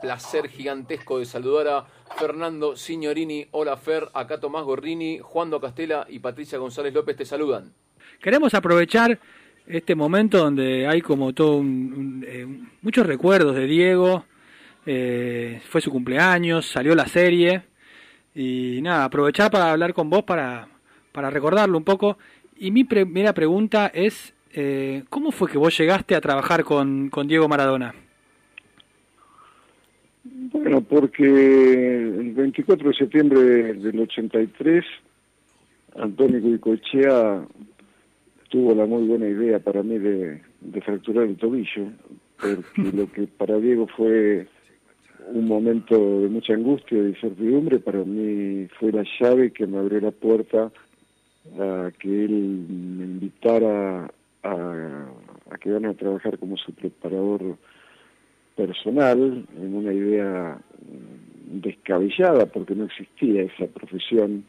placer gigantesco de saludar a Fernando Signorini. Hola Fer, acá Tomás Gorrini, Juan Do Castela y Patricia González López te saludan. Queremos aprovechar este momento donde hay como todo eh, muchos recuerdos de Diego. Eh, fue su cumpleaños, salió la serie y nada, aprovechar para hablar con vos para, para recordarlo un poco. Y mi primera pregunta es, eh, ¿cómo fue que vos llegaste a trabajar con, con Diego Maradona? Bueno, porque el 24 de septiembre del 83, Antonio Guicochea tuvo la muy buena idea para mí de, de fracturar el tobillo, porque lo que para Diego fue un momento de mucha angustia y incertidumbre, para mí fue la llave que me abrió la puerta a que él me invitara a, a quedarme a trabajar como su preparador personal, en una idea descabellada, porque no existía esa profesión.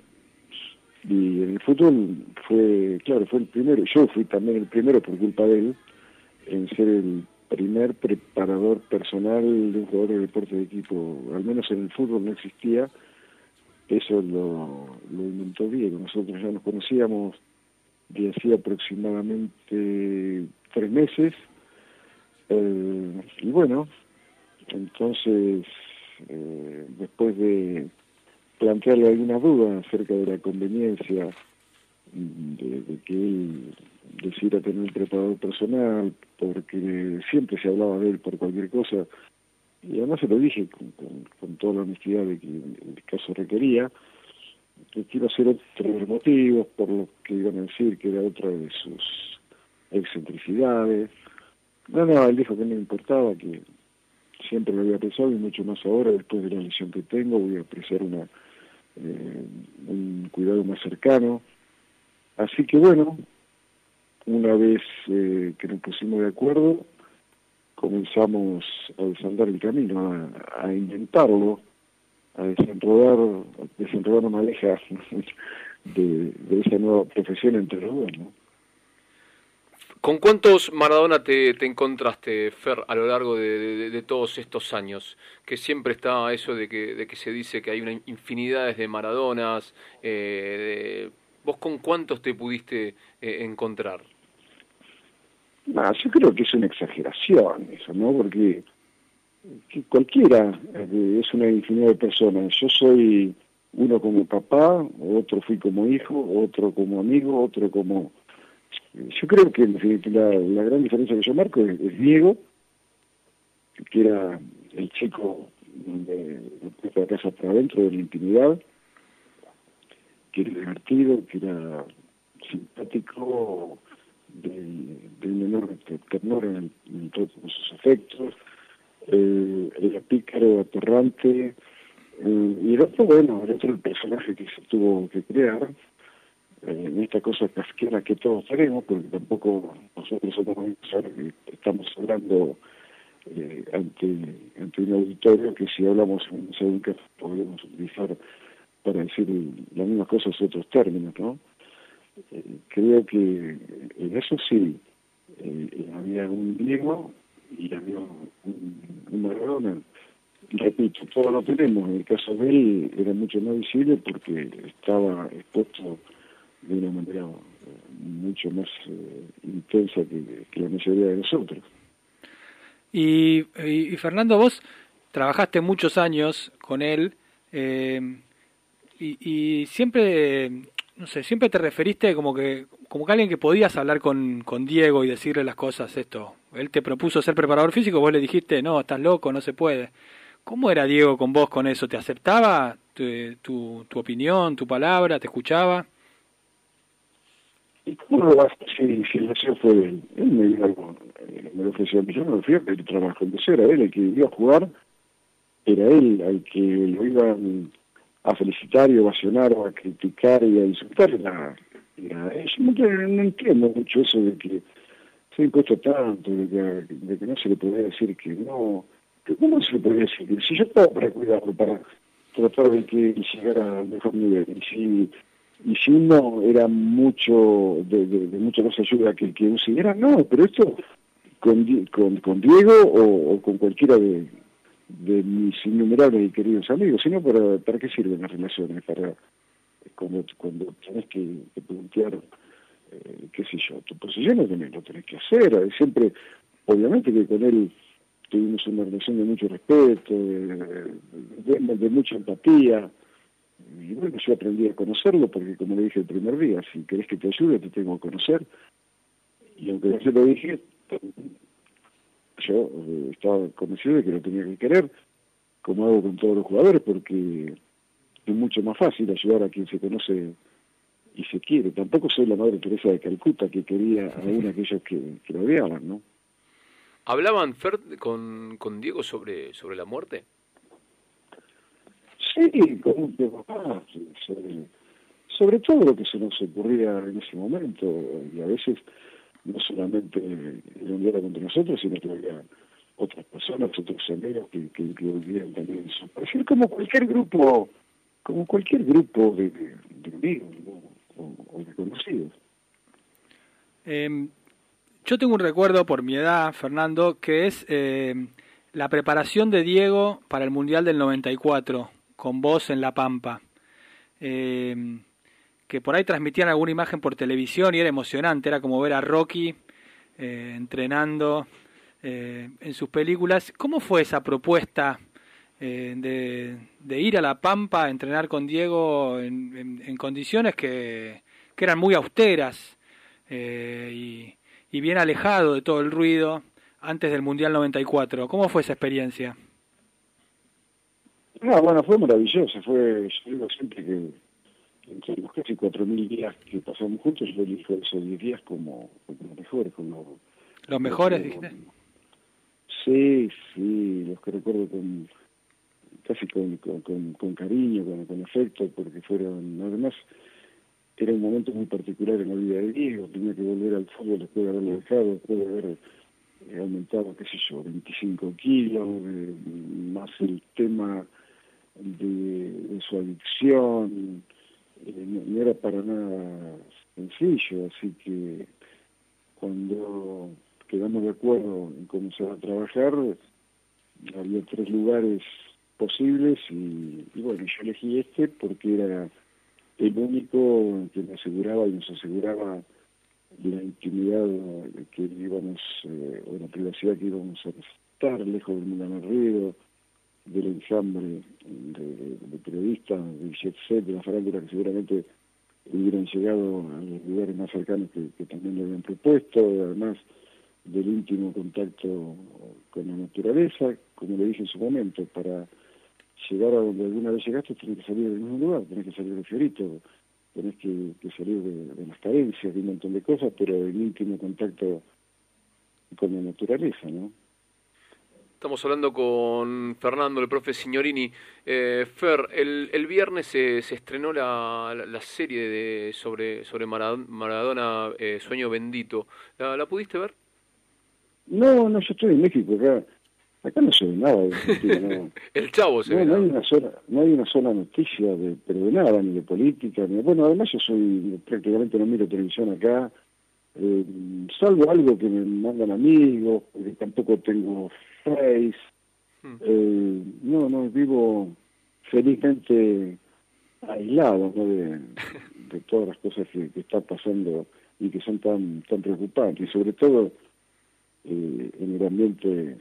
Y en el fútbol fue, claro, fue el primero, yo fui también el primero por culpa de él, en ser el primer preparador personal de un jugador de deporte de equipo, al menos en el fútbol no existía, eso lo, lo inventó Diego, nosotros ya nos conocíamos de hacía aproximadamente tres meses, eh, y bueno, entonces, eh, después de plantearle algunas dudas acerca de la conveniencia de, que él decidiera tener un preparador personal, porque siempre se hablaba de él por cualquier cosa, y además se lo dije con, con, toda la honestidad de que el caso requería, que quiero hacer otros motivos por lo que iban a decir que era otra de sus excentricidades. No, no, él dijo que no importaba, que siempre lo había pensado y mucho más ahora, después de la lesión que tengo, voy a apreciar una, eh, un cuidado más cercano. Así que bueno, una vez eh, que nos pusimos de acuerdo, comenzamos a desandar el camino, a, a intentarlo, a desenrodar, a desenrodar una aleja de, esa nueva profesión entre los. ¿Con cuántos Maradona te, te encontraste, Fer, a lo largo de, de, todos estos años? Que siempre está eso de que, de que se dice que hay una infinidades de Maradonas. Eh. ¿Vos con cuántos te pudiste eh, encontrar? Yo creo que es una exageración eso, ¿no? Porque que cualquiera eh, es una infinidad de personas. Yo soy uno como papá, otro fui como hijo, otro como amigo, otro como yo creo que la, gran diferencia que yo marco es, Diego, que era el chico de, la casa para adentro, de la intimidad, que era divertido, que era simpático, de, de un enorme ternura en, todos sus afectos, eh, era pícaro, aterrante, eh, y el otro, bueno, el otro personaje que se tuvo que crear, en esta cosa casquera que todos tenemos, porque tampoco nosotros somos estamos hablando eh, ante, ante un auditorio que si hablamos en un que podemos utilizar para decir las mismas cosas otros términos, ¿no? Eh, creo que en eso sí eh, había un Diego y había un, un. Repito, todo lo tenemos. En el caso de él era mucho más visible porque estaba expuesto de una manera eh, mucho más eh, intensa que, que, la mayoría de nosotros. Y, y, Fernando, vos trabajaste muchos años con él eh, y, y, siempre, no sé, siempre te referiste como que como que alguien que podías hablar con, con Diego y decirle las cosas, esto. Él te propuso ser preparador físico, vos le dijiste, no, estás loco, no se puede. ¿Cómo era Diego con vos con eso? ¿Te aceptaba tu, tu, tu opinión, tu palabra? ¿Te escuchaba? ¿Y cómo lo vas si, si el deseo fue él? Él me dijo algo, eh, me lo ofreció a mí, yo no lo fui a pedir trabajo, el deseo era él, el que iba a jugar, era él, al que lo iban a felicitar y ovacionar o a criticar y a insultar, era, era yo no, no entiendo mucho eso de que se ha impuesto tanto, de que, de que no se le podía decir que no, ¿cómo se le podía decir que si yo estaba para cuidarlo, para tratar de que llegara al mejor nivel, y si y si uno era mucho de, de, de mucha más ayuda que el que uno era, no, pero esto con, con, Diego o, con cualquiera de, de mis innumerables y queridos amigos, sino para, para qué sirven las relaciones, para cuando, cuando tenés que, plantear, eh, qué sé yo, tu posición lo tenés, lo tenés que hacer, siempre, obviamente que con él tuvimos una relación de mucho respeto, de, mucha empatía, y bueno, yo aprendí a conocerlo porque como le dije el primer día, si querés que te ayude te tengo que conocer, y aunque no se lo dije, yo eh, estaba convencido de que lo tenía que querer, como hago con todos los jugadores, porque es mucho más fácil ayudar a quien se conoce y se quiere. Tampoco soy la Madre Teresa de Calcuta que quería a uno de aquellos que, que lo odiaban, ¿no? ¿Hablaban Fer con, con Diego sobre, sobre la muerte? Sí, con un tema sobre, sobre todo lo que se nos ocurría en ese momento, y a veces no solamente el hundiera contra nosotros, sino que había otras personas, otros amigos que, que, que también su perfil, como cualquier grupo, como cualquier grupo de, amigos o, de conocidos. Em, yo tengo un recuerdo por mi edad, Fernando, que es eh, la preparación de Diego para el Mundial del 94, con vos en La Pampa. Eh, que por ahí transmitían alguna imagen por televisión y era emocionante, era como ver a Rocky eh, entrenando en sus películas. ¿Cómo fue esa propuesta de, ir a La Pampa a entrenar con Diego en, condiciones que, eran muy austeras? y, y bien alejado de todo el ruido antes del Mundial 94. ¿Cómo fue esa experiencia? No, bueno, fue maravilloso. Fue, yo digo siempre que entre los casi 4.000 días que pasamos juntos, yo elijo esos 10 días como, los mejores. Como, ¿Los mejores, dijiste? Sí, sí, los que recuerdo con casi con, con, con, cariño, con, con afecto, porque fueron, además, era un momento muy particular en la vida de Diego, tenía que volver al fútbol después de haberlo dejado, después de haber eh, aumentado, qué sé yo, 25 kilos, más el tema de, su adicción, eh, no, era para nada sencillo, así que cuando quedamos de acuerdo en va a trabajar, había tres lugares posibles y, y bueno, yo elegí este porque era el único que me aseguraba y nos aseguraba la intimidad que íbamos, eh, o la privacidad que íbamos a estar, lejos del mundo ruido, del enjambre de, periodistas, del jet set, de la farándula que seguramente hubieran llegado a los lugares más cercanos que, también le habían propuesto, además del íntimo contacto con la naturaleza, como le dije en su momento, para llegar a donde alguna vez llegaste, tenés que salir del mismo lugar, tenés que salir de Fiorito, tenés que, salir de, las carencias, de un montón de cosas, pero en íntimo contacto con la naturaleza, ¿no? Estamos hablando con Fernando, el profe Signorini. Eh, Fer, el, el viernes se, se estrenó la, la, serie de, sobre, sobre Maradona, eh, Sueño Bendito. ¿La, ¿La, pudiste ver? No, no, yo estoy en México acá. Acá no se ve nada de El chavo se no, ve. No hay, una sola, no hay una sola noticia, de, pero de nada, ni de política, ni Bueno, además yo soy, prácticamente no miro televisión acá, eh, salvo algo que me mandan amigos, porque tampoco tengo Hmm. Eh, no, no, vivo felizmente aislado ¿no? de, de todas las cosas que, que están pasando y que son tan, tan preocupantes, y sobre todo eh, en el ambiente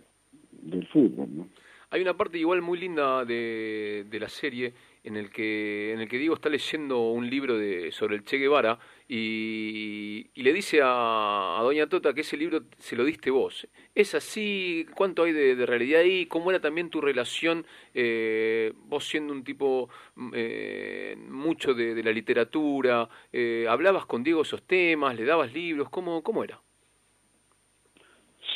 del fútbol, ¿no? Hay una parte igual muy linda de, de la serie en el que en el que Diego está leyendo un libro de sobre el Che Guevara y, le dice a, a, Doña Tota que ese libro se lo diste vos. ¿Es así? ¿Cuánto hay de, realidad ahí? ¿Cómo era también tu relación, eh, vos siendo un tipo eh, mucho de, la literatura? Eh, ¿Hablabas con Diego esos temas? ¿Le dabas libros? ¿Cómo, cómo era?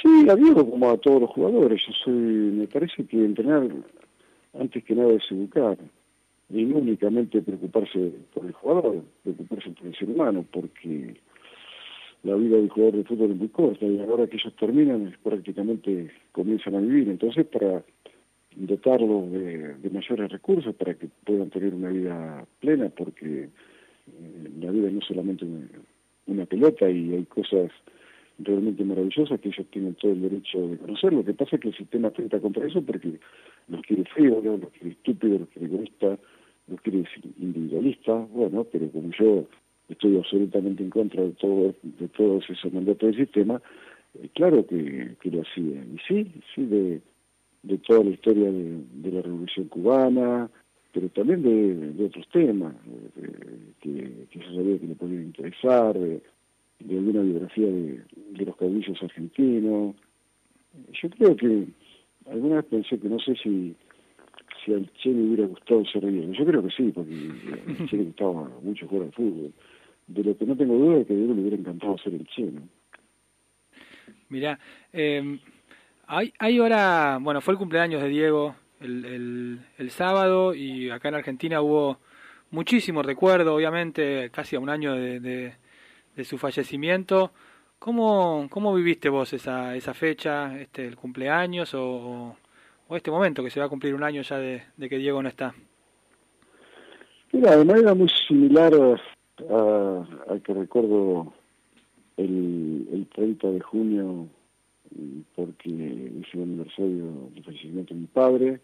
Sí, la vivo como a todos los jugadores. Yo soy, me parece que entrenar antes que nada es educar no únicamente preocuparse por el jugador, preocuparse por el ser humano, porque la vida del jugador de fútbol es muy corta y ahora que ellos terminan prácticamente comienzan a vivir. Entonces, para dotarlos de, mayores recursos para que puedan tener una vida plena, porque eh, la vida no es solamente una, una pelota y hay cosas realmente maravillosas que ellos tienen todo el derecho de conocer. Lo que pasa es que el sistema atenta contra eso porque los quiere feos, los quiere estúpidos, los quiere egoístas, los quiere individualistas. Bueno, pero como yo estoy absolutamente en contra de todo de todos esos mandatos del sistema, eh, claro que, que, lo hacía. Y sí, sí, de, toda la historia de, la Revolución Cubana, pero también de, otros temas eh, que, que yo sabía que le podían interesar, de, de alguna biografía de, los caudillos argentinos. Yo creo que alguna vez pensé que no sé si si al Che le hubiera gustado ser rey. Yo creo que sí, porque al Che le gustaba mucho jugar al fútbol. De lo que no tengo duda es que a Diego le hubiera encantado ser el Che, ¿no? Mirá, eh, hay, hay ahora, bueno, fue el cumpleaños de Diego el, el, el sábado y acá en Argentina hubo muchísimo recuerdo, obviamente, casi a un año de de su fallecimiento. ¿Cómo, cómo viviste vos esa, esa fecha, este, el cumpleaños o, o este momento que se va a cumplir un año ya de, que Diego no está? Mira, de manera muy similar a, que recuerdo el, el 30 de junio, porque es el aniversario del fallecimiento de mi padre,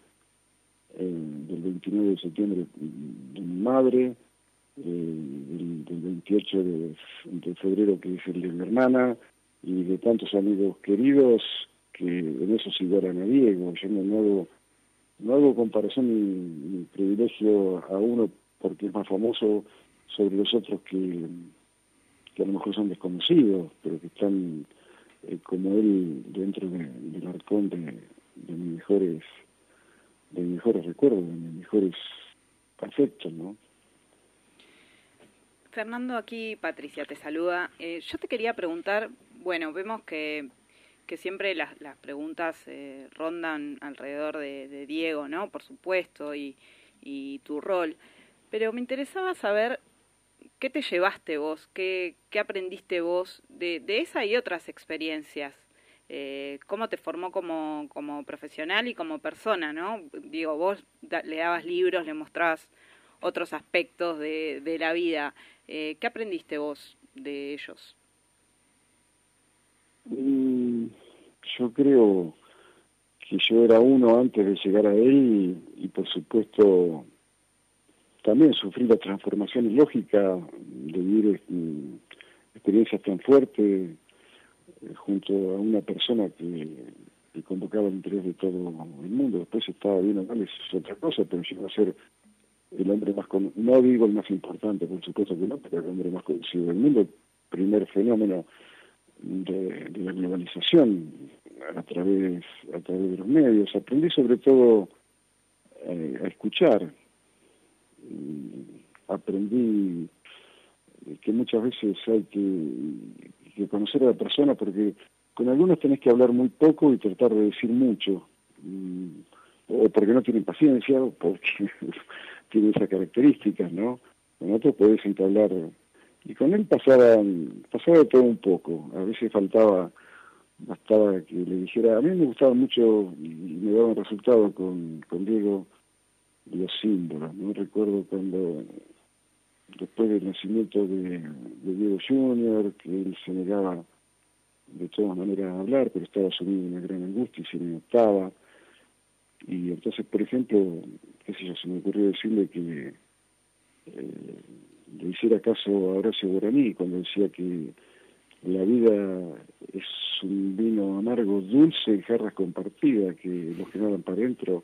del 29 de septiembre de mi madre, del, 28 de, febrero, que es el de mi hermana, y de tantos amigos queridos que en eso sí a Diego. Yo no, hago, no hago comparación ni, privilegio a uno porque es más famoso sobre los otros que, que a lo mejor son desconocidos, pero que están eh, como él dentro del arcón de, de mis mejores de mis mejores recuerdos, de mis mejores afectos, ¿no? Fernando, aquí Patricia te saluda. Eh, yo te quería preguntar, bueno, vemos que, que siempre las, las preguntas eh, rondan alrededor de, Diego, ¿no? Por supuesto, y, y, tu rol. Pero me interesaba saber qué te llevaste vos, qué, qué aprendiste vos de, de esa y otras experiencias. Eh, cómo te formó como, como profesional y como persona, ¿no? Digo, vos le dabas libros, le mostrabas otros aspectos de, de la vida. Eh, ¿Qué aprendiste vos de ellos? Mm, yo creo que yo era uno antes de llegar a él y, por supuesto también sufrí la transformación lógica de vivir mm, experiencias tan fuertes eh, junto a una persona que, convocaba el interés de todo el mundo. Después estaba bien o mal, es otra cosa, pero llegó a ser el hombre más, con... no digo el más importante, por supuesto que no, pero el hombre más conocido del mundo, primer fenómeno de, la globalización a través, a través de los medios. Aprendí sobre todo eh, a escuchar, aprendí que muchas veces hay que, conocer a la persona porque con algunos tenés que hablar muy poco y tratar de decir mucho, mm, o porque no tienen paciencia, o porque tiene esas características, ¿no? Con otros podés entablar... Y con él pasaba, pasaba de todo un poco. A veces faltaba, bastaba que le dijera... A mí me gustaba mucho y me daban resultado con, con Diego los símbolos, ¿no? Recuerdo cuando, después del nacimiento de, de Diego Junior, que él se negaba de todas maneras a hablar, pero estaba sumido en una gran angustia y se le notaba y entonces, por ejemplo, qué sé yo, se me ocurrió decirle que eh, le hiciera caso a Horacio Guaraní cuando decía que la vida es un vino amargo, dulce en jarras compartidas, que los que no para adentro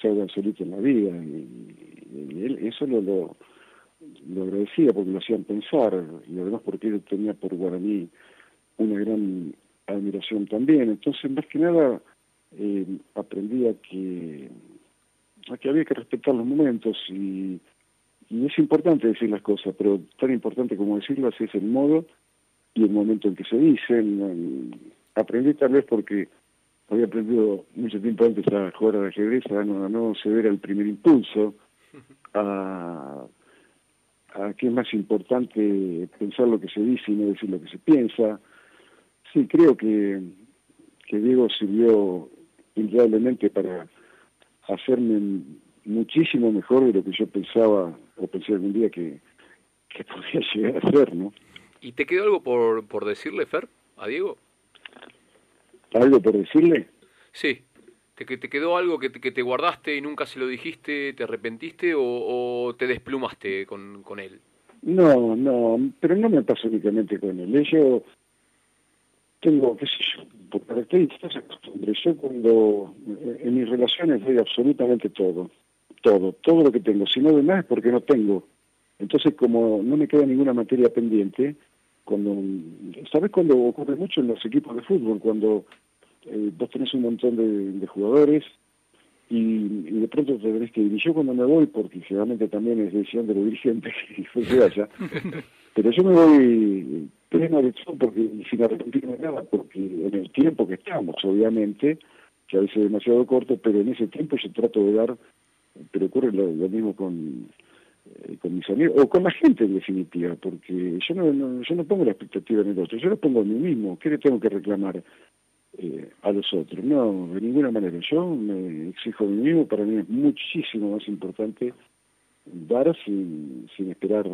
se hagan solitos en la vida. Y, él, eso lo, lo, agradecía porque lo hacían pensar, y además porque él tenía por Guaraní una gran admiración también. Entonces, más que nada, eh, aprendí a que, que había que respetar los momentos y, y es importante decir las cosas, pero tan importante como decirlas es el modo y el momento en que se dicen. Aprendí tal vez porque había aprendido mucho tiempo antes a jugar al ajedrez, a no, a no ceder al primer impulso, a, a que es más importante pensar lo que se dice y no decir lo que se piensa. Sí, creo que, que Diego sirvió indudablemente para hacerme muchísimo mejor de lo que yo pensaba o pensé algún día que, que podía llegar a ser, ¿no? ¿Y te quedó algo por, por decirle, Fer? a Diego? ¿Algo por decirle? Sí. ¿Te, te quedó algo que te, que te guardaste y nunca se lo dijiste, te arrepentiste o, te desplumaste con, con él? No, no, pero no me pasa únicamente con él. Yo tengo, qué sé yo, por características costumbre. Yo cuando en mis relaciones doy absolutamente todo, todo, todo lo que tengo. Si no doy más es porque no tengo. Entonces, como no me queda ninguna materia pendiente, cuando, ¿sabes cuando ocurre mucho en los equipos de fútbol? Cuando eh, vos tenés un montón de, jugadores y, de pronto te tenés que ir. Y yo cuando me voy, porque generalmente también es decisión de los dirigentes que se vaya, pero yo me voy pleno de todo porque sin arrepentirme nada, porque en el tiempo que estamos, obviamente, que a veces es demasiado corto, pero en ese tiempo yo trato de dar, pero ocurre lo mismo con eh, con mis amigos, o con la gente en definitiva, porque yo no, yo no pongo la expectativa en el otro, yo lo pongo a mí mismo, ¿qué le tengo que reclamar eh, a los otros? No, de ninguna manera, yo me exijo a mí mismo, para mí es muchísimo más importante dar sin, sin esperar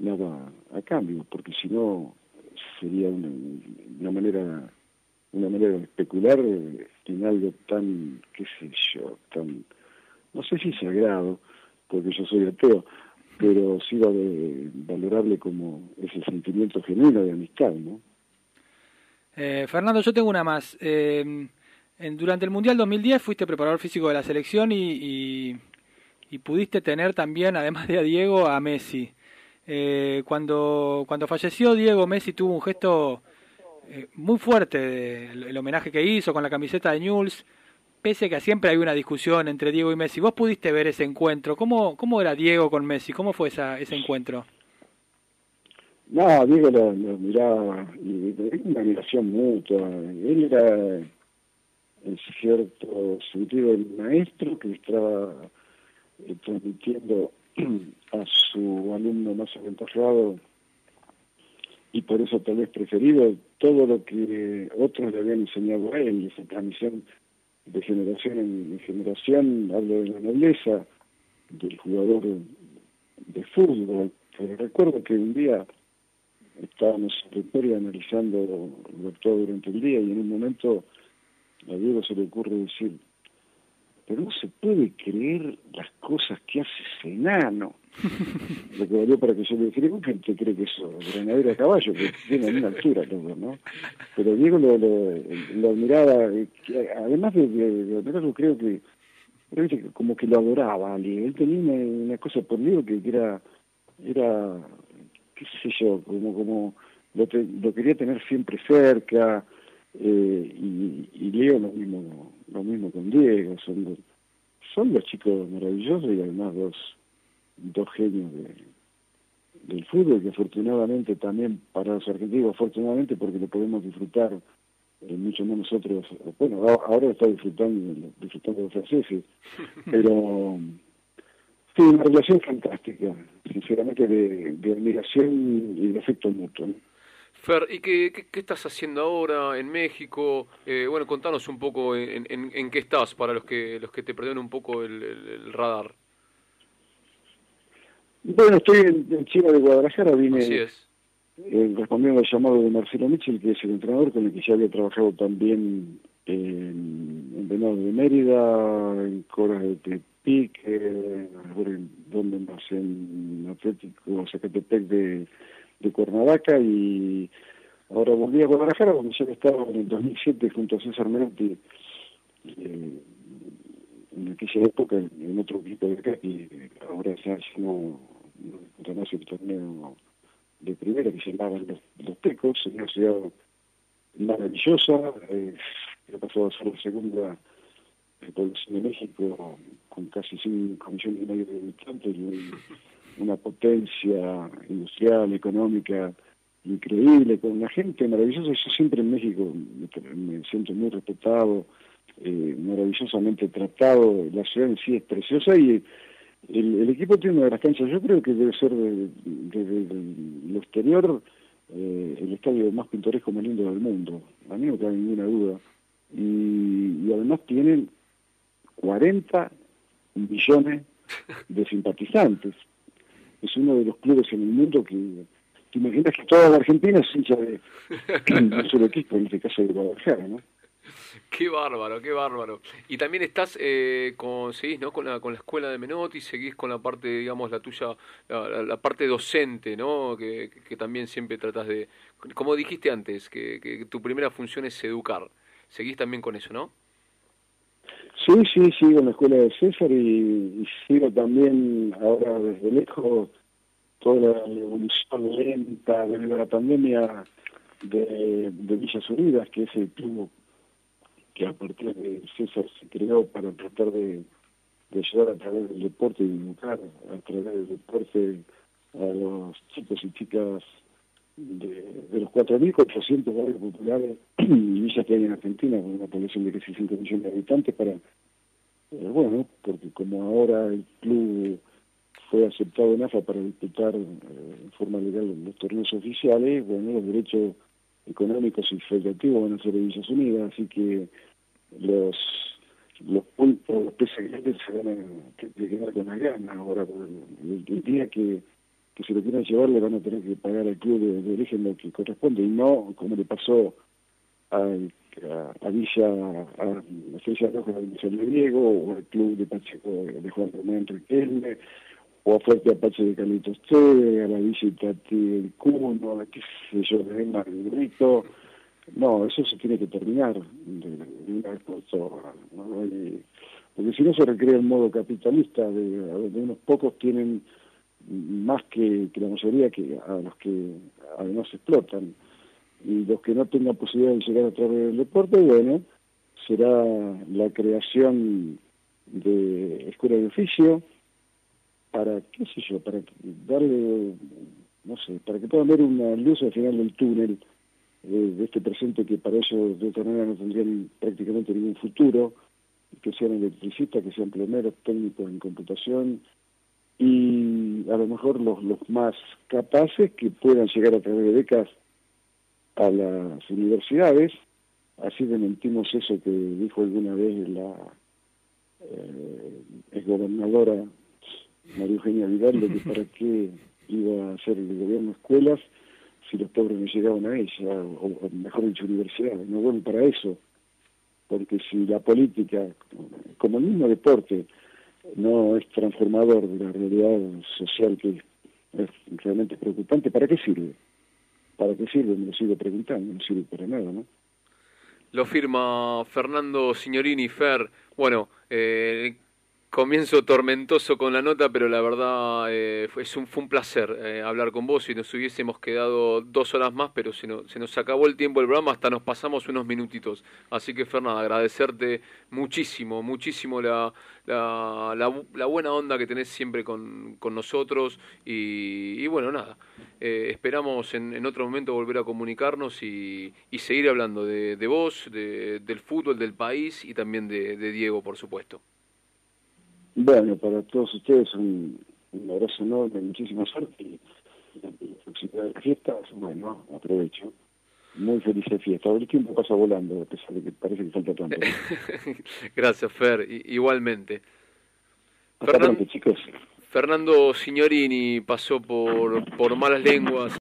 nada a cambio, porque si no sería una, una manera una manera de especular en algo tan, qué sé yo, tan, no sé si sagrado, porque yo soy ateo, pero sí valorable como ese sentimiento genuino de amistad, ¿no? Eh, Fernando, yo tengo una más. Eh, en, durante el Mundial 2010 fuiste preparador físico de la selección y, pudiste tener también, además de a Diego, a Messi. Eh, cuando, cuando falleció Diego, Messi tuvo un gesto eh, muy fuerte, del el homenaje que hizo con la camiseta de Newell's pese a que siempre hay una discusión entre Diego y Messi, vos pudiste ver ese encuentro. ¿Cómo, cómo era Diego con Messi? ¿Cómo fue esa, ese encuentro? No, Diego lo, miraba, y, una admiración mutua. Él era, en cierto sentido, el maestro que estaba eh, transmitiendo a su alumno más aventajado y por eso tal vez preferido todo lo que otros le habían enseñado a él, esa transmisión de generación en generación, hablo de la nobleza del jugador de fútbol. Pero recuerdo que un día estábamos en historia analizando todo durante el día y en un momento a Diego se le ocurre decir, pero no se puede creer las cosas que hace ese enano. Lo que valió para que yo le dijera, ¿cómo gente cree que eso? Granadero a caballo, que tiene una altura todo, ¿no? Pero Diego lo, lo, lo admiraba, eh, además de, de, admirarlo, creo que, como que lo adoraba, él tenía una, cosa por Diego que era, era, qué sé yo, como, como lo, lo quería tener siempre cerca, eh, y, y Leo lo mismo, lo mismo con Diego, son, son los chicos maravillosos y además dos, dos genios del fútbol que afortunadamente también para los argentinos, afortunadamente porque lo podemos disfrutar eh, mucho más nosotros, bueno, ahora está disfrutando, disfrutando los franceses, pero sí, una relación fantástica, sinceramente de, de admiración y de afecto mutuo. Fer, ¿y qué, qué, estás haciendo ahora en México? Eh, bueno, contanos un poco en, en, qué estás para los que los que te perdieron un poco el, radar. Bueno, estoy en, en Chile de Guadalajara, vine Así es. Eh, respondiendo al llamado de Marcelo Mitchell, que es el entrenador con el que ya había trabajado también en, en Venado de Mérida, en Coras de Tepic, eh, donde más en Atlético Zacatepec de de Cuernavaca y ahora volví a Guadalajara donde ya estaba en el 2007 junto a César Menotti eh, en aquella época en otro equipo de acá que ahora ya no, no el torneo de primera que se llamaban los, Tecos, una ciudad maravillosa, eh, que ha a ser la segunda población de México con casi 5 millones y medio de habitantes y una potencia industrial, económica increíble, con una gente maravillosa. Yo siempre en México me, siento muy respetado, eh, maravillosamente tratado. La ciudad en sí es preciosa y el, equipo tiene una de las canchas, yo creo que debe ser desde lo exterior eh, el estadio más pintoresco, más lindo del mundo. A mí no cabe ninguna duda. Y, y además tienen 40 millones de simpatizantes es uno de los clubes en el mundo que te imaginas que toda la Argentina es hincha de, un solo equipo, en este caso de Guadalajara, ¿no? Qué bárbaro, qué bárbaro. Y también estás, eh, con, seguís, ¿no? Con la, con la escuela de Menotti, seguís con la parte, digamos, la tuya, la, parte docente, ¿no? Que, que, también siempre tratas de, como dijiste antes, que, que tu primera función es educar. Seguís también con eso, ¿no? Sí, sí, sigo en la escuela de César y, sigo también ahora desde lejos toda la evolución lenta a la pandemia de, de Villas Unidas, que es el club que a partir de César se creó para tratar de, de ayudar a través del deporte y educar a través del deporte a los chicos y chicas de, de los 4.400 barrios populares y villas que hay en Argentina, con una población de casi 5 millones de habitantes, para, eh, bueno, porque como ahora el club fue aceptado en AFA para disputar eh, en forma legal los torneos oficiales, bueno, los derechos económicos y federativos van a ser de Villas Unidas, así que los los puntos, los peces grandes se van a quedar con la gana ahora, el, el día que que si lo quieren llevar le van a tener que pagar al club de, origen lo que corresponde y no como le pasó a, a, Villa, a la Estrella Roja de Michel Griego o al club de Pacheco de Juan Román Riquelme o a Fuerte Apache de Carlitos Che, a la Villa Itati del Cuno, a qué sé yo, de Emma del Brito. No, eso se tiene que terminar de, una vez por porque si no se recrea el modo capitalista de donde unos pocos tienen más que, la mayoría que a los que además explotan. Y los que no tengan posibilidad de llegar a través del deporte, bueno, será la creación de escuela de oficio para, qué sé yo, para darle, no sé, para que puedan ver una luz al final del túnel eh, de este presente que para ellos de otra manera no tendrían prácticamente ningún futuro, que sean electricistas, que sean plomeros, técnicos en computación, y a lo mejor los, los más capaces que puedan llegar a través de becas a las universidades. Así mentimos eso que dijo alguna vez la eh, gobernadora María Eugenia Vidal, de que para qué iba a hacer el gobierno escuelas si los pobres no llegaban a ella, o, mejor dicho, universidades. No bueno para eso, porque si la política, como el mismo deporte, no es transformador de la realidad social que es realmente preocupante, ¿para qué sirve? ¿Para qué sirve? Me lo sigo preguntando, no sirve para nada, ¿no? Lo firma Fernando Signorini Fer. Bueno, eh, comienzo tormentoso con la nota, pero la verdad eh, fue, un, fue un placer eh, hablar con vos y nos hubiésemos quedado dos horas más, pero se, se nos acabó el tiempo del programa, hasta nos pasamos unos minutitos. Así que Fernanda, agradecerte muchísimo, muchísimo la, la, la, buena onda que tenés siempre con, con nosotros y, bueno, nada, eh, esperamos en, en, otro momento volver a comunicarnos y, y seguir hablando de, de vos, de, del fútbol, del país y también de Diego, por supuesto. Bueno, para todos ustedes un, un abrazo enorme, muchísima suerte y la fiestas, bueno, aprovecho. Muy feliz de fiesta. El tiempo pasa volando, a pesar de que parece que falta tanto. Gracias, Fer. igualmente. Hasta pronto, chicos. Fernando Signorini pasó por, por malas lenguas.